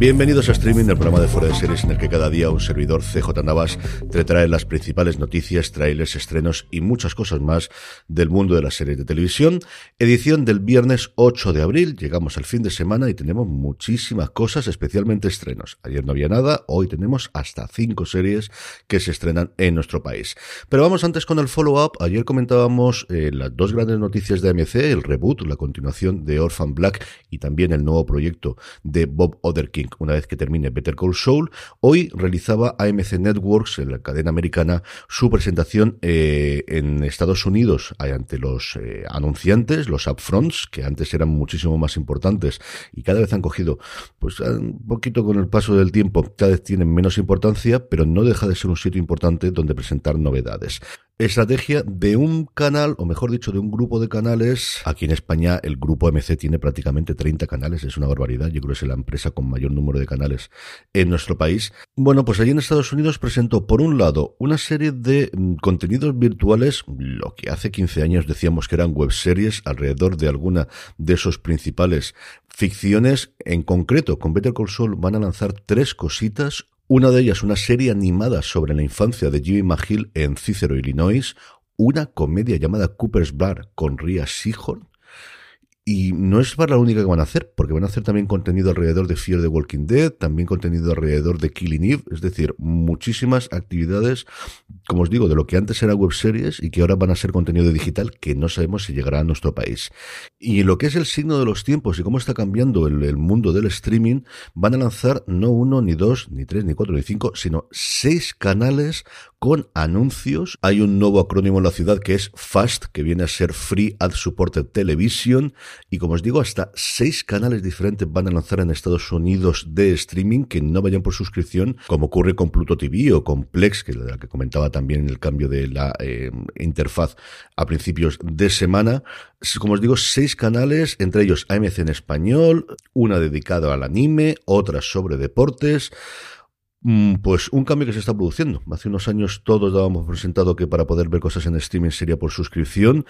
Bienvenidos a Streaming, el programa de Fuera de Series en el que cada día un servidor CJ Navas te trae las principales noticias, trailers, estrenos y muchas cosas más del mundo de las series de televisión. Edición del viernes 8 de abril, llegamos al fin de semana y tenemos muchísimas cosas, especialmente estrenos. Ayer no había nada, hoy tenemos hasta cinco series que se estrenan en nuestro país. Pero vamos antes con el follow-up. Ayer comentábamos eh, las dos grandes noticias de AMC, el reboot, la continuación de Orphan Black y también el nuevo proyecto de Bob Una vez que termine Better Call Saul. Hoy realizaba AMC Networks, en la cadena americana, su presentación eh, en Estados Unidos ante los eh, anunciantes, los upfronts, que antes eran muchísimo más importantes y cada vez han cogido, pues un poquito con el paso del tiempo, cada vez tienen menos importancia, pero no deja de ser un sitio importante donde presentar novedades estrategia de un canal, o mejor dicho, de un grupo de canales. Aquí en España el grupo MC tiene prácticamente 30 canales, es una barbaridad. Yo creo que es la empresa con mayor número de canales en nuestro país. Bueno, pues allí en Estados Unidos presentó, por un lado, una serie de mm, contenidos virtuales, lo que hace 15 años decíamos que eran webseries, alrededor de alguna de esos principales ficciones. En concreto, con Better Call Saul van a lanzar tres cositas. Una de ellas, una serie animada sobre la infancia de Jimmy McGill en Cicero, Illinois, una comedia llamada Cooper's Bar con Ria Seahorn, y no es para la única que van a hacer, porque van a hacer también contenido alrededor de Fear the Walking Dead, también contenido alrededor de Killing Eve, es decir, muchísimas actividades, como os digo, de lo que antes era web series y que ahora van a ser contenido digital que no sabemos si llegará a nuestro país. Y lo que es el signo de los tiempos y cómo está cambiando el, el mundo del streaming, van a lanzar no uno, ni dos, ni tres, ni cuatro, ni cinco, sino seis canales con anuncios. Hay un nuevo acrónimo en la ciudad que es FAST, que viene a ser Free Ad Supported Television. Y como os digo, hasta seis canales diferentes van a lanzar en Estados Unidos de streaming que no vayan por suscripción, como ocurre con Pluto TV o con Plex, que es la que comentaba también el cambio de la eh, interfaz a principios de semana. Como os digo, seis canales, entre ellos AMC en español, una dedicada al anime, otra sobre deportes. Mm, pues un cambio que se está produciendo. Hace unos años todos dábamos presentado que para poder ver cosas en streaming sería por suscripción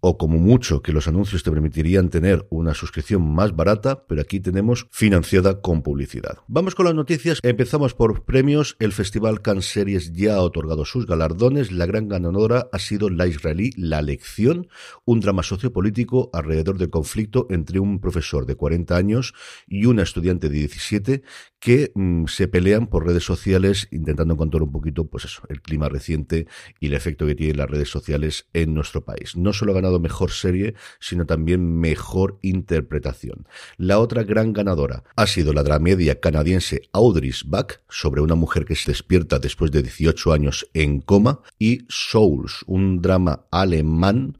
o como mucho que los anuncios te permitirían tener una suscripción más barata, pero aquí tenemos financiada con publicidad. Vamos con las noticias. Empezamos por premios. El Festival Cannes Series ya ha otorgado sus galardones. La gran ganadora ha sido la israelí La Lección, un drama sociopolítico alrededor del conflicto entre un profesor de 40 años y una estudiante de 17 que mm, se pelean por redes sociales intentando encontrar un poquito, pues eso, el clima reciente y el efecto que tienen las redes sociales en nuestro país. No solo ha mejor serie, sino también mejor interpretación. La otra gran ganadora ha sido la dramedia canadiense Audrey's Back, sobre una mujer que se despierta después de 18 años en coma, y Souls, un drama alemán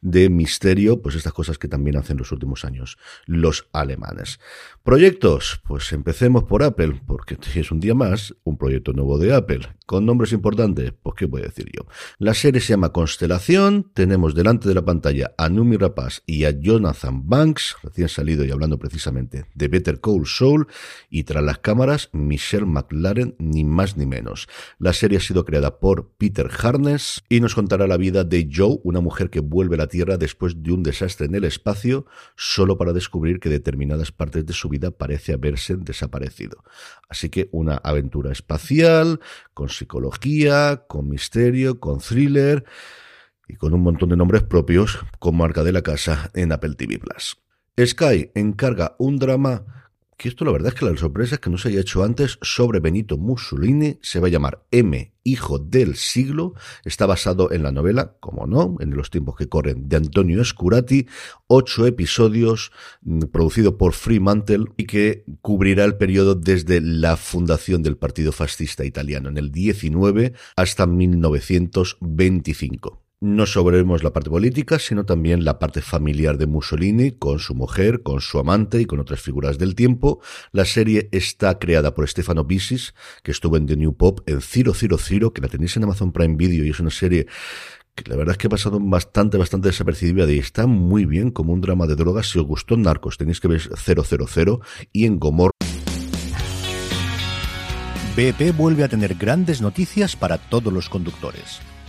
de misterio, pues estas cosas que también hacen los últimos años los alemanes. Proyectos, pues empecemos por Apple, porque es un día más, un proyecto nuevo de Apple. Con nombres importantes, pues qué voy a decir yo. La serie se llama Constelación, tenemos delante de la pantalla a Numi Rapaz y a Jonathan Banks, recién salido y hablando precisamente de Better Call Saul, y tras las cámaras Michelle McLaren, ni más ni menos. La serie ha sido creada por Peter Harness y nos contará la vida de Joe, una mujer que vuelve a la Tierra después de un desastre en el espacio, solo para descubrir que determinadas partes de su vida parece haberse desaparecido. Así que una aventura espacial, con psicología, con misterio, con thriller y con un montón de nombres propios con marca de la casa en Apple TV Plus. Sky encarga un drama que esto la verdad es que la sorpresa es que no se haya hecho antes sobre Benito Mussolini, se va a llamar M, Hijo del Siglo, está basado en la novela, como no, en los tiempos que corren, de Antonio Escurati, ocho episodios, mm, producido por Fremantle y que cubrirá el periodo desde la fundación del Partido Fascista Italiano en el 19 hasta 1925. No sobrevemos la parte política, sino también la parte familiar de Mussolini, con su mujer, con su amante y con otras figuras del tiempo. La serie está creada por Stefano Bisis, que estuvo en The New Pop en 000, que la tenéis en Amazon Prime Video y es una serie que la verdad es que ha pasado bastante, bastante desapercibida y está muy bien como un drama de drogas. Si os gustó Narcos, tenéis que ver 000 y en Gomorra. BP vuelve a tener grandes noticias para todos los conductores.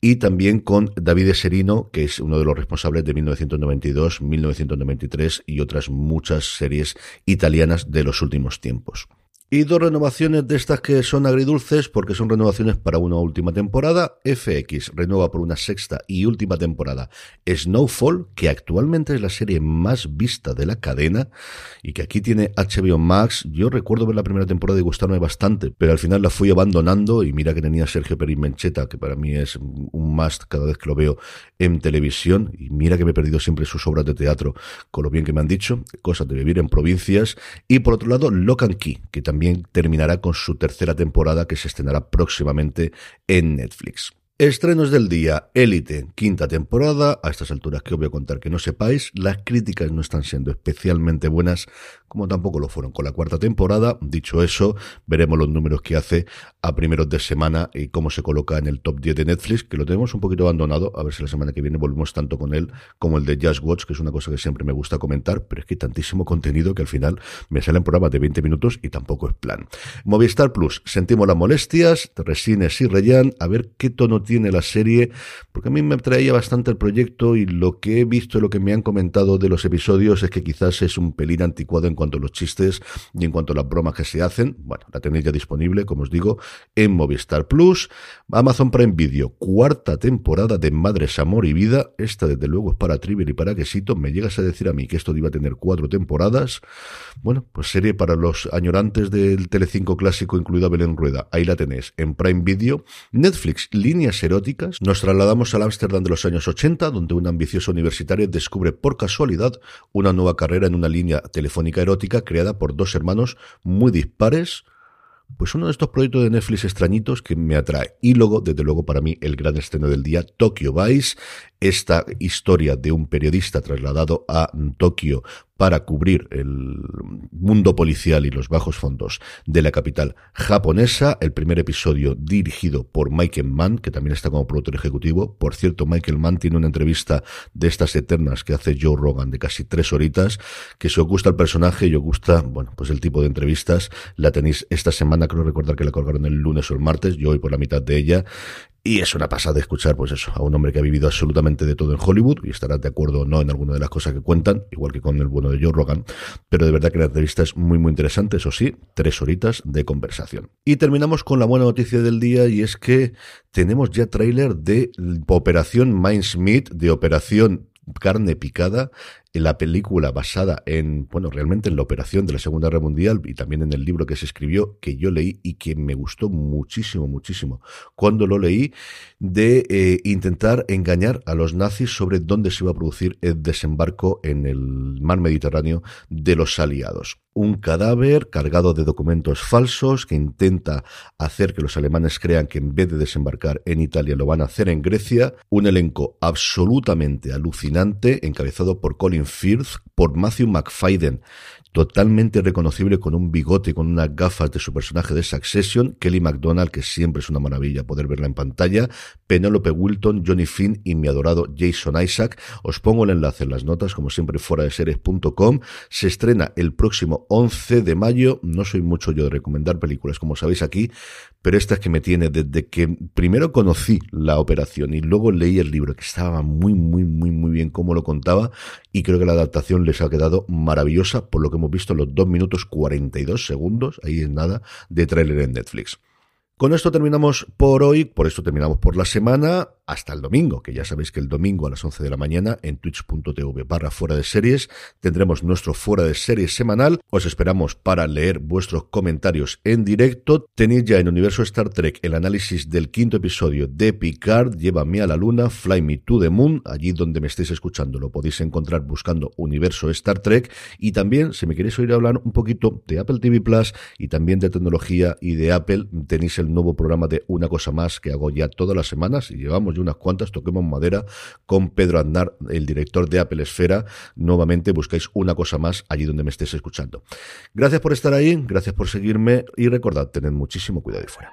y también con David Serino, que es uno de los responsables de 1992, 1993 y otras muchas series italianas de los últimos tiempos. Y dos renovaciones de estas que son agridulces porque son renovaciones para una última temporada. FX renueva por una sexta y última temporada Snowfall, que actualmente es la serie más vista de la cadena y que aquí tiene HBO Max. Yo recuerdo ver la primera temporada y gustarme bastante, pero al final la fui abandonando y mira que tenía Sergio Perin Mencheta, que para mí es un must cada vez que lo veo en televisión y mira que me he perdido siempre sus obras de teatro con lo bien que me han dicho, cosas de vivir en provincias. Y por otro lado, Lock and Key, que también terminará con su tercera temporada que se estrenará próximamente en Netflix. Estrenos del día, Élite, quinta temporada. A estas alturas que os voy a contar que no sepáis, las críticas no están siendo especialmente buenas, como tampoco lo fueron con la cuarta temporada. Dicho eso, veremos los números que hace a primeros de semana y cómo se coloca en el top 10 de Netflix, que lo tenemos un poquito abandonado. A ver si la semana que viene volvemos tanto con él como el de Just Watch, que es una cosa que siempre me gusta comentar, pero es que hay tantísimo contenido que al final me salen programas de 20 minutos y tampoco es plan. Movistar Plus, sentimos las molestias, Resines y Reyan, a ver qué tono tiene la serie, porque a mí me atraía bastante el proyecto y lo que he visto y lo que me han comentado de los episodios es que quizás es un pelín anticuado en cuanto a los chistes y en cuanto a las bromas que se hacen. Bueno, la tenéis ya disponible, como os digo, en Movistar Plus, Amazon Prime Video, cuarta temporada de Madres, Amor y Vida. Esta, desde luego, es para Trivial y para Quesito. Me llegas a decir a mí que esto iba a tener cuatro temporadas. Bueno, pues serie para los añorantes del Telecinco clásico, incluida Belén Rueda. Ahí la tenéis, en Prime Video. Netflix, líneas eróticas, nos trasladamos al Ámsterdam de los años 80, donde una ambiciosa universitaria descubre por casualidad una nueva carrera en una línea telefónica erótica creada por dos hermanos muy dispares, pues uno de estos proyectos de Netflix extrañitos que me atrae. Y luego, desde luego, para mí, el gran estreno del día, Tokyo Vice, esta historia de un periodista trasladado a Tokio para cubrir el mundo policial y los bajos fondos de la capital japonesa. El primer episodio dirigido por Michael Mann, que también está como productor ejecutivo. Por cierto, Michael Mann tiene una entrevista de estas eternas que hace Joe Rogan de casi tres horitas, que si os gusta el personaje y os gusta, bueno, pues el tipo de entrevistas, la tenéis esta semana, creo recordar que la colgaron el lunes o el martes, yo voy por la mitad de ella Y es una pasada escuchar, pues eso, a un hombre que ha vivido absolutamente de todo en Hollywood y estará de acuerdo o no en alguna de las cosas que cuentan, igual que con el bueno de Joe Rogan. Pero de verdad que la entrevista es muy, muy interesante, eso sí, tres horitas de conversación. Y terminamos con la buena noticia del día y es que tenemos ya tráiler de Operación Mindsmith, de Operación carne picada, la película basada en, bueno, realmente en la operación de la Segunda Guerra Mundial y también en el libro que se escribió, que yo leí y que me gustó muchísimo, muchísimo cuando lo leí, de eh, intentar engañar a los nazis sobre dónde se iba a producir el desembarco en el mar Mediterráneo de los aliados. Un cadáver cargado de documentos falsos que intenta hacer que los alemanes crean que en vez de desembarcar en Italia lo van a hacer en Grecia. Un elenco absolutamente alucinante encabezado por Colin Firth, por Matthew McFadden, totalmente reconocible con un bigote, con unas gafas de su personaje de Succession, Kelly MacDonald, que siempre es una maravilla poder verla en pantalla, Penelope Wilton, Johnny Finn y mi adorado Jason Isaac. Os pongo el enlace en las notas, como siempre, fuera de series.com. Se estrena el próximo 11 de mayo. No soy mucho yo de recomendar películas, como sabéis aquí, pero esta es que me tiene desde que primero conocí la operación y luego leí el libro, que estaba muy, muy, muy, muy bien como lo contaba, y creo que la adaptación les ha quedado maravillosa, por lo que hemos visto los 2 minutos 42 segundos, ahí es nada, de tráiler en Netflix. Con esto terminamos por hoy, por esto terminamos por la semana hasta el domingo, que ya sabéis que el domingo a las 11 de la mañana en twitch.tv barra fuera de series tendremos nuestro fuera de series semanal. Os esperamos para leer vuestros comentarios en directo. Tenéis ya en Universo Star Trek el análisis del quinto episodio de Picard, Llévame a la Luna, Fly Me to the Moon, allí donde me estéis escuchando lo podéis encontrar buscando Universo Star Trek y también si me queréis oír hablar un poquito de Apple TV Plus y también de tecnología y de Apple, tenéis el nuevo programa de Una Cosa Más que hago ya todas las semanas y llevamos unas cuantas, toquemos madera, con Pedro Aznar, el director de Apple Esfera. Nuevamente buscáis una cosa más allí donde me estés escuchando. Gracias por estar ahí, gracias por seguirme y recordad, tened muchísimo cuidado y fuera.